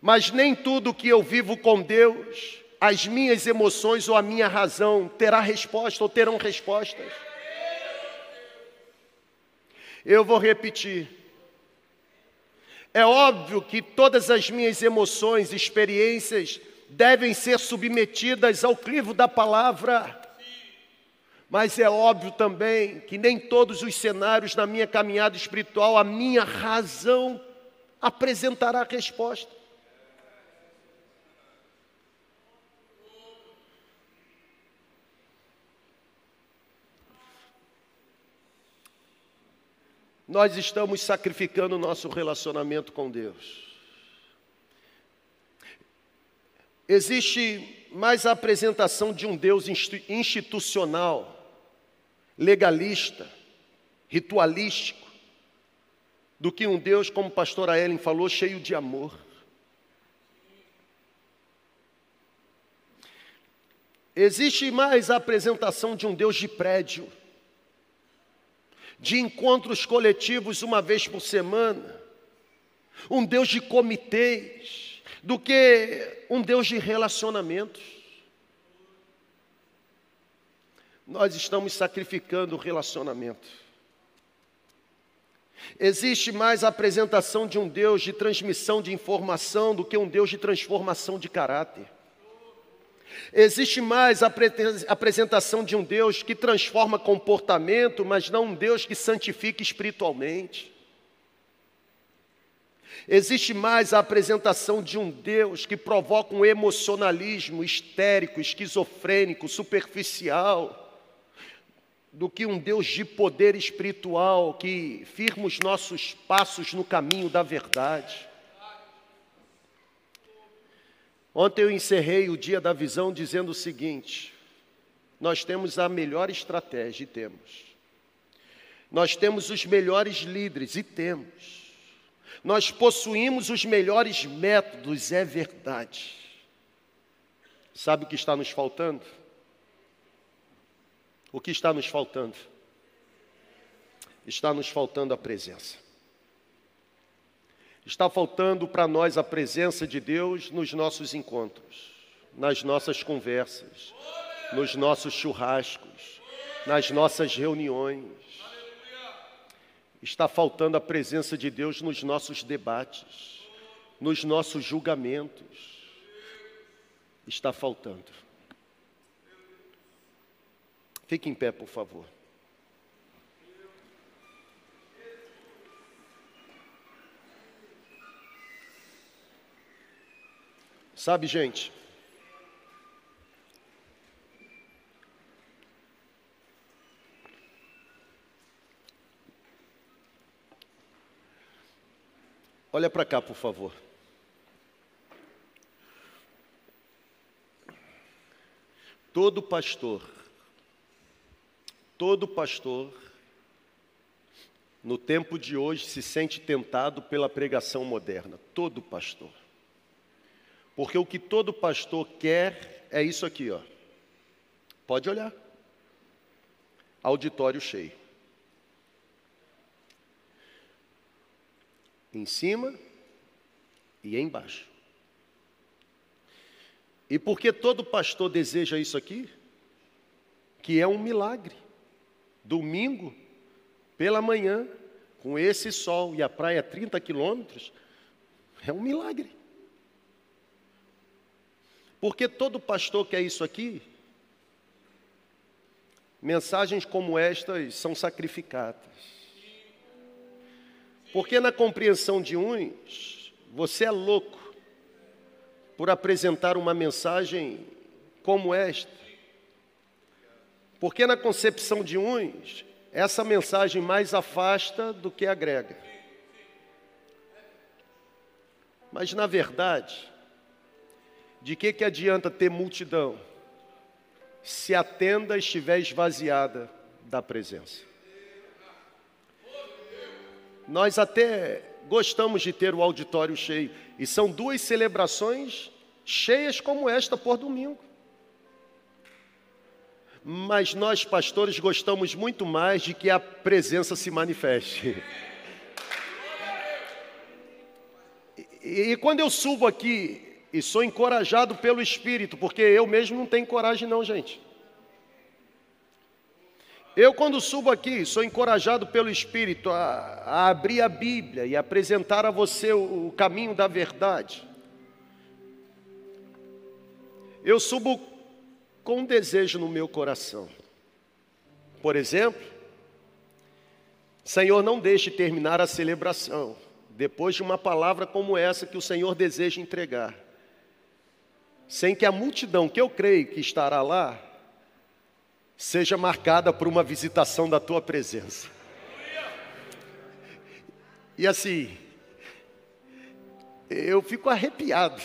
mas nem tudo que eu vivo com Deus as minhas emoções ou a minha razão terá resposta ou terão respostas. Eu vou repetir. É óbvio que todas as minhas emoções, experiências devem ser submetidas ao crivo da palavra. Mas é óbvio também que nem todos os cenários na minha caminhada espiritual a minha razão apresentará resposta. Nós estamos sacrificando o nosso relacionamento com Deus. Existe mais a apresentação de um Deus institucional, legalista, ritualístico, do que um Deus, como a pastora Ellen falou, cheio de amor. Existe mais a apresentação de um Deus de prédio, de encontros coletivos uma vez por semana, um Deus de comitês, do que um Deus de relacionamentos. Nós estamos sacrificando o relacionamento. Existe mais a apresentação de um Deus de transmissão de informação do que um Deus de transformação de caráter. Existe mais a apresentação de um Deus que transforma comportamento, mas não um Deus que santifica espiritualmente. Existe mais a apresentação de um Deus que provoca um emocionalismo histérico, esquizofrênico, superficial do que um Deus de poder espiritual que firma os nossos passos no caminho da verdade. Ontem eu encerrei o dia da visão dizendo o seguinte: nós temos a melhor estratégia e temos. Nós temos os melhores líderes e temos. Nós possuímos os melhores métodos, é verdade. Sabe o que está nos faltando? O que está nos faltando? Está nos faltando a presença. Está faltando para nós a presença de Deus nos nossos encontros, nas nossas conversas, nos nossos churrascos, nas nossas reuniões. Está faltando a presença de Deus nos nossos debates, nos nossos julgamentos. Está faltando. Fique em pé, por favor. Sabe, gente, Olha para cá, por favor. Todo pastor Todo pastor, no tempo de hoje, se sente tentado pela pregação moderna. Todo pastor. Porque o que todo pastor quer é isso aqui, ó. Pode olhar. Auditório cheio. Em cima e embaixo. E porque todo pastor deseja isso aqui, que é um milagre domingo, pela manhã, com esse sol e a praia a 30 quilômetros, é um milagre. Porque todo pastor quer isso aqui. Mensagens como estas são sacrificadas. Porque na compreensão de uns, você é louco por apresentar uma mensagem como esta. Porque na concepção de uns, essa mensagem mais afasta do que agrega. Mas na verdade, de que, que adianta ter multidão se a tenda estiver esvaziada da presença? Nós até gostamos de ter o auditório cheio, e são duas celebrações cheias como esta por domingo. Mas nós, pastores, gostamos muito mais de que a presença se manifeste. E, e quando eu subo aqui e sou encorajado pelo Espírito, porque eu mesmo não tenho coragem, não, gente. Eu, quando subo aqui, sou encorajado pelo Espírito a, a abrir a Bíblia e apresentar a você o, o caminho da verdade. Eu subo com um desejo no meu coração. Por exemplo, Senhor, não deixe terminar a celebração depois de uma palavra como essa que o Senhor deseja entregar, sem que a multidão que eu creio que estará lá seja marcada por uma visitação da tua presença. E assim, eu fico arrepiado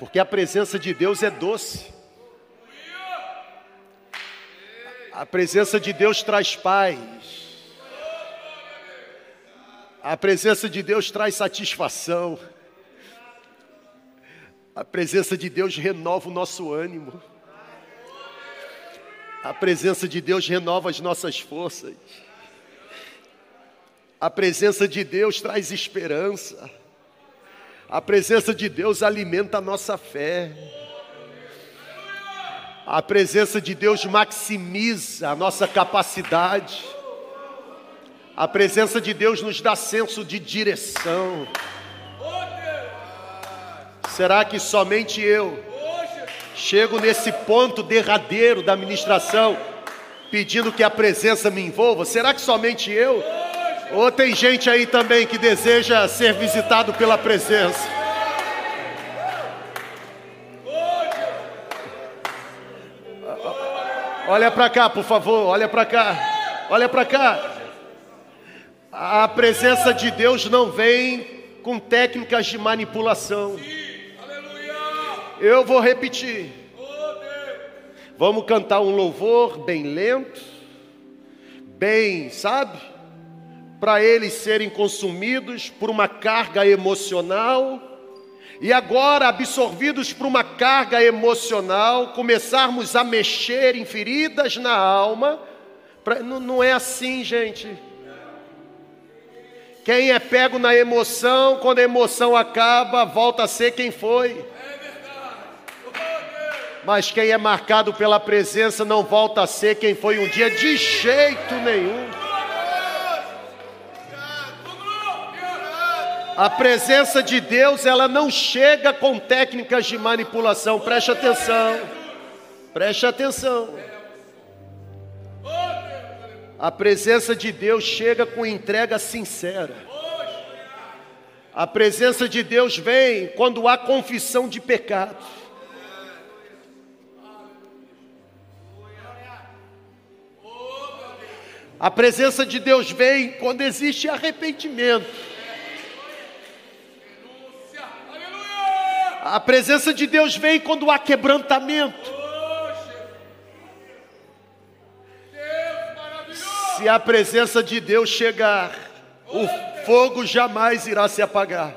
porque a presença de Deus é doce. A presença de Deus traz paz. A presença de Deus traz satisfação. A presença de Deus renova o nosso ânimo. A presença de Deus renova as nossas forças. A presença de Deus traz esperança. A presença de Deus alimenta a nossa fé. A presença de Deus maximiza a nossa capacidade. A presença de Deus nos dá senso de direção. Será que somente eu chego nesse ponto derradeiro da ministração, pedindo que a presença me envolva? Será que somente eu? Ou tem gente aí também que deseja ser visitado pela presença? Olha para cá, por favor, olha para cá. Olha para cá. A presença de Deus não vem com técnicas de manipulação. Eu vou repetir. Vamos cantar um louvor bem lento, bem, sabe? Para eles serem consumidos por uma carga emocional e agora, absorvidos por uma carga emocional, começarmos a mexer em feridas na alma. Pra, não, não é assim, gente. Quem é pego na emoção, quando a emoção acaba, volta a ser quem foi. Mas quem é marcado pela presença não volta a ser quem foi um dia de jeito nenhum. A presença de Deus, ela não chega com técnicas de manipulação. Preste atenção. Preste atenção. A presença de Deus chega com entrega sincera. A presença de Deus vem quando há confissão de pecados. A presença de Deus vem quando existe arrependimento. A presença de Deus vem quando há quebrantamento. Se a presença de Deus chegar, o fogo jamais irá se apagar.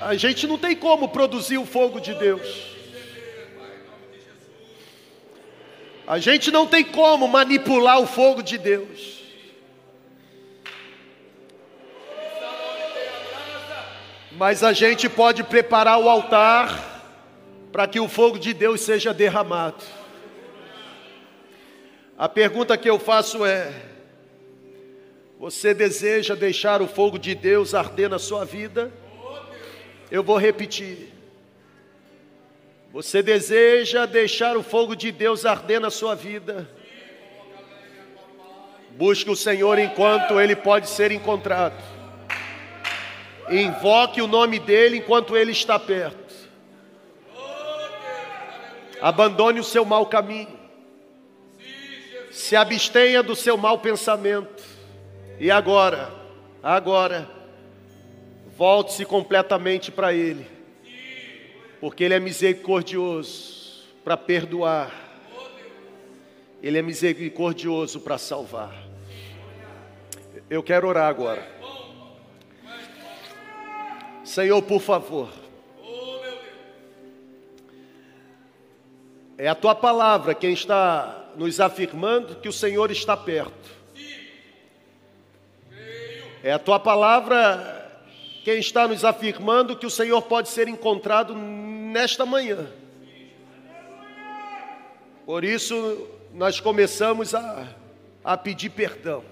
A gente não tem como produzir o fogo de Deus. A gente não tem como manipular o fogo de Deus. Mas a gente pode preparar o altar para que o fogo de Deus seja derramado. A pergunta que eu faço é: você deseja deixar o fogo de Deus arder na sua vida? Eu vou repetir. Você deseja deixar o fogo de Deus arder na sua vida? Busque o Senhor enquanto ele pode ser encontrado. Invoque o nome dele enquanto ele está perto. Abandone o seu mau caminho. Se abstenha do seu mau pensamento. E agora, agora, volte-se completamente para Ele, porque Ele é misericordioso para perdoar, Ele é misericordioso para salvar. Eu quero orar agora. Senhor, por favor. É a tua palavra quem está nos afirmando que o Senhor está perto. É a tua palavra quem está nos afirmando que o Senhor pode ser encontrado nesta manhã. Por isso, nós começamos a, a pedir perdão.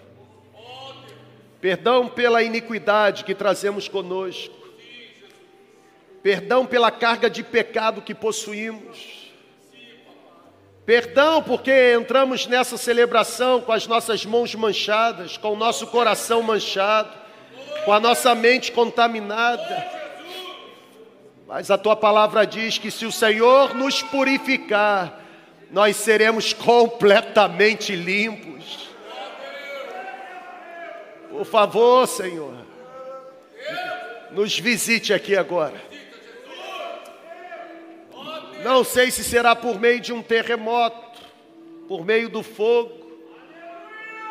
Perdão pela iniquidade que trazemos conosco perdão pela carga de pecado que possuímos. Perdão porque entramos nessa celebração com as nossas mãos manchadas, com o nosso coração manchado, com a nossa mente contaminada. Mas a tua palavra diz que se o Senhor nos purificar, nós seremos completamente limpos. Por favor, Senhor, nos visite aqui agora. Não sei se será por meio de um terremoto, por meio do fogo,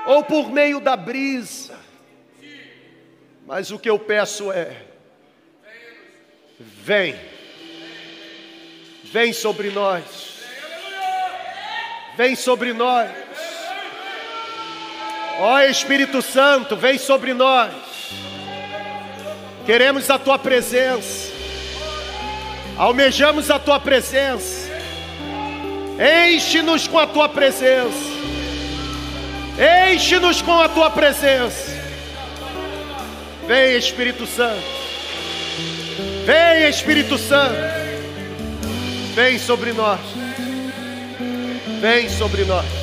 ou por meio da brisa. Mas o que eu peço é: vem, vem sobre nós, vem sobre nós. Ó Espírito Santo, vem sobre nós. Queremos a tua presença. Almejamos a tua presença. Enche-nos com a tua presença. Enche-nos com a tua presença. Vem, Espírito Santo. Vem, Espírito Santo. Vem sobre nós. Vem sobre nós.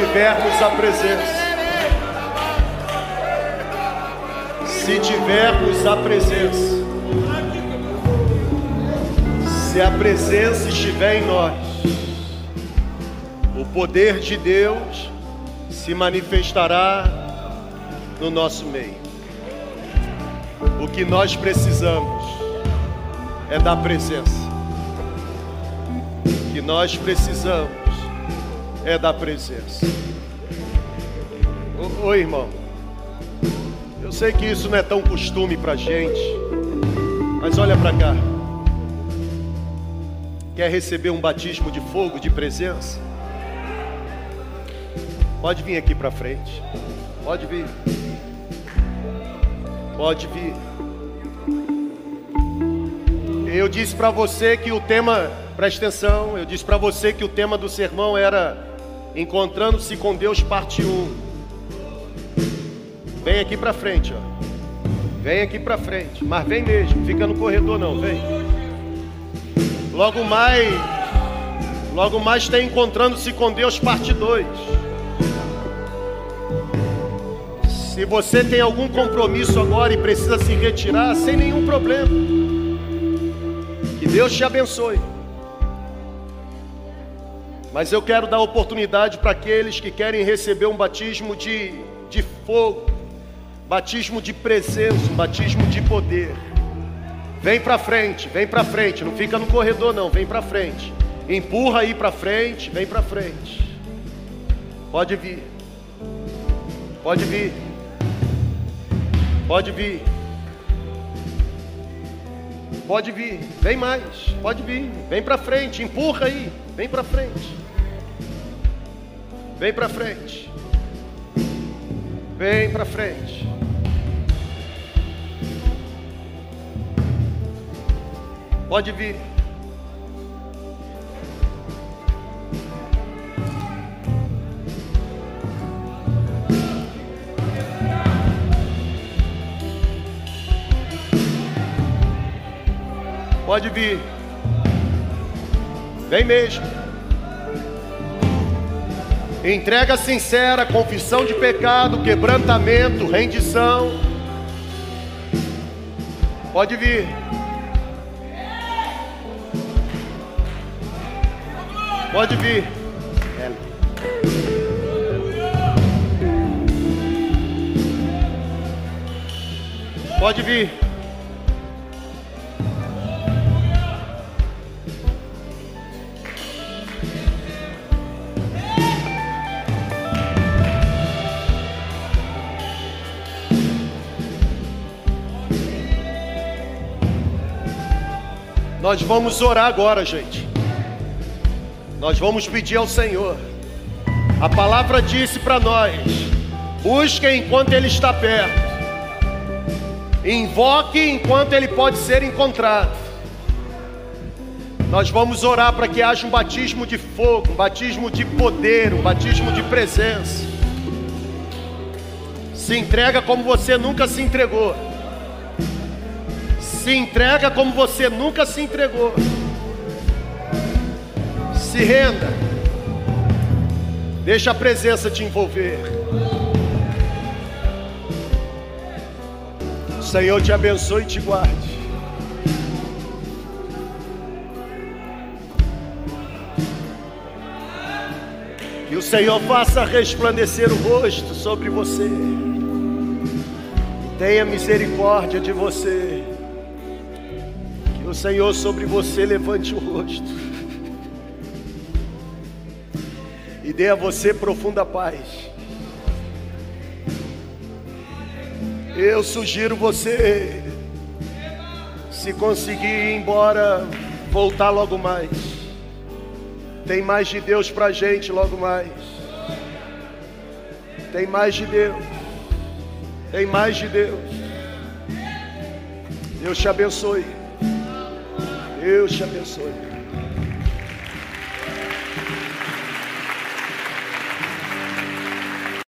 Tivermos a presença. Se tivermos a presença. Se a presença estiver em nós, o poder de Deus se manifestará no nosso meio. O que nós precisamos é da presença. O que nós precisamos é da presença. Oi, irmão. Eu sei que isso não é tão costume para gente, mas olha para cá. Quer receber um batismo de fogo, de presença? Pode vir aqui para frente. Pode vir. Pode vir. Eu disse para você que o tema, presta atenção, eu disse para você que o tema do sermão era Encontrando-se com Deus, parte 1. Vem aqui para frente, ó. Vem aqui para frente, mas vem mesmo, fica no corredor não, vem. Logo mais, logo mais tem encontrando-se com Deus parte 2. Se você tem algum compromisso agora e precisa se retirar, sem nenhum problema. Que Deus te abençoe. Mas eu quero dar oportunidade para aqueles que querem receber um batismo de, de fogo, batismo de presença, batismo de poder. Vem para frente, vem para frente, não fica no corredor não, vem para frente. Empurra aí para frente, vem para frente. Pode vir. Pode vir. Pode vir. Pode vir. Vem mais. Pode vir. Vem para frente, empurra aí. Vem para frente. Vem para frente. Vem para frente. Pode vir. Pode vir. Vem mesmo. Entrega sincera, confissão de pecado, quebrantamento, rendição. Pode vir. Pode vir. Pode vir. Nós vamos orar agora, gente. Nós vamos pedir ao Senhor. A palavra disse para nós: busquem enquanto Ele está perto, invoque enquanto Ele pode ser encontrado. Nós vamos orar para que haja um batismo de fogo, um batismo de poder, um batismo de presença. Se entrega como você nunca se entregou. Se entrega como você nunca se entregou. Se renda. Deixa a presença te envolver. O Senhor te abençoe e te guarde. Que o Senhor faça resplandecer o rosto sobre você. Tenha misericórdia de você o Senhor sobre você levante o rosto e dê a você profunda paz. Eu sugiro você, se conseguir ir embora, voltar logo mais. Tem mais de Deus pra gente logo mais. Tem mais de Deus. Tem mais de Deus. Deus te abençoe. Deus te abençoe.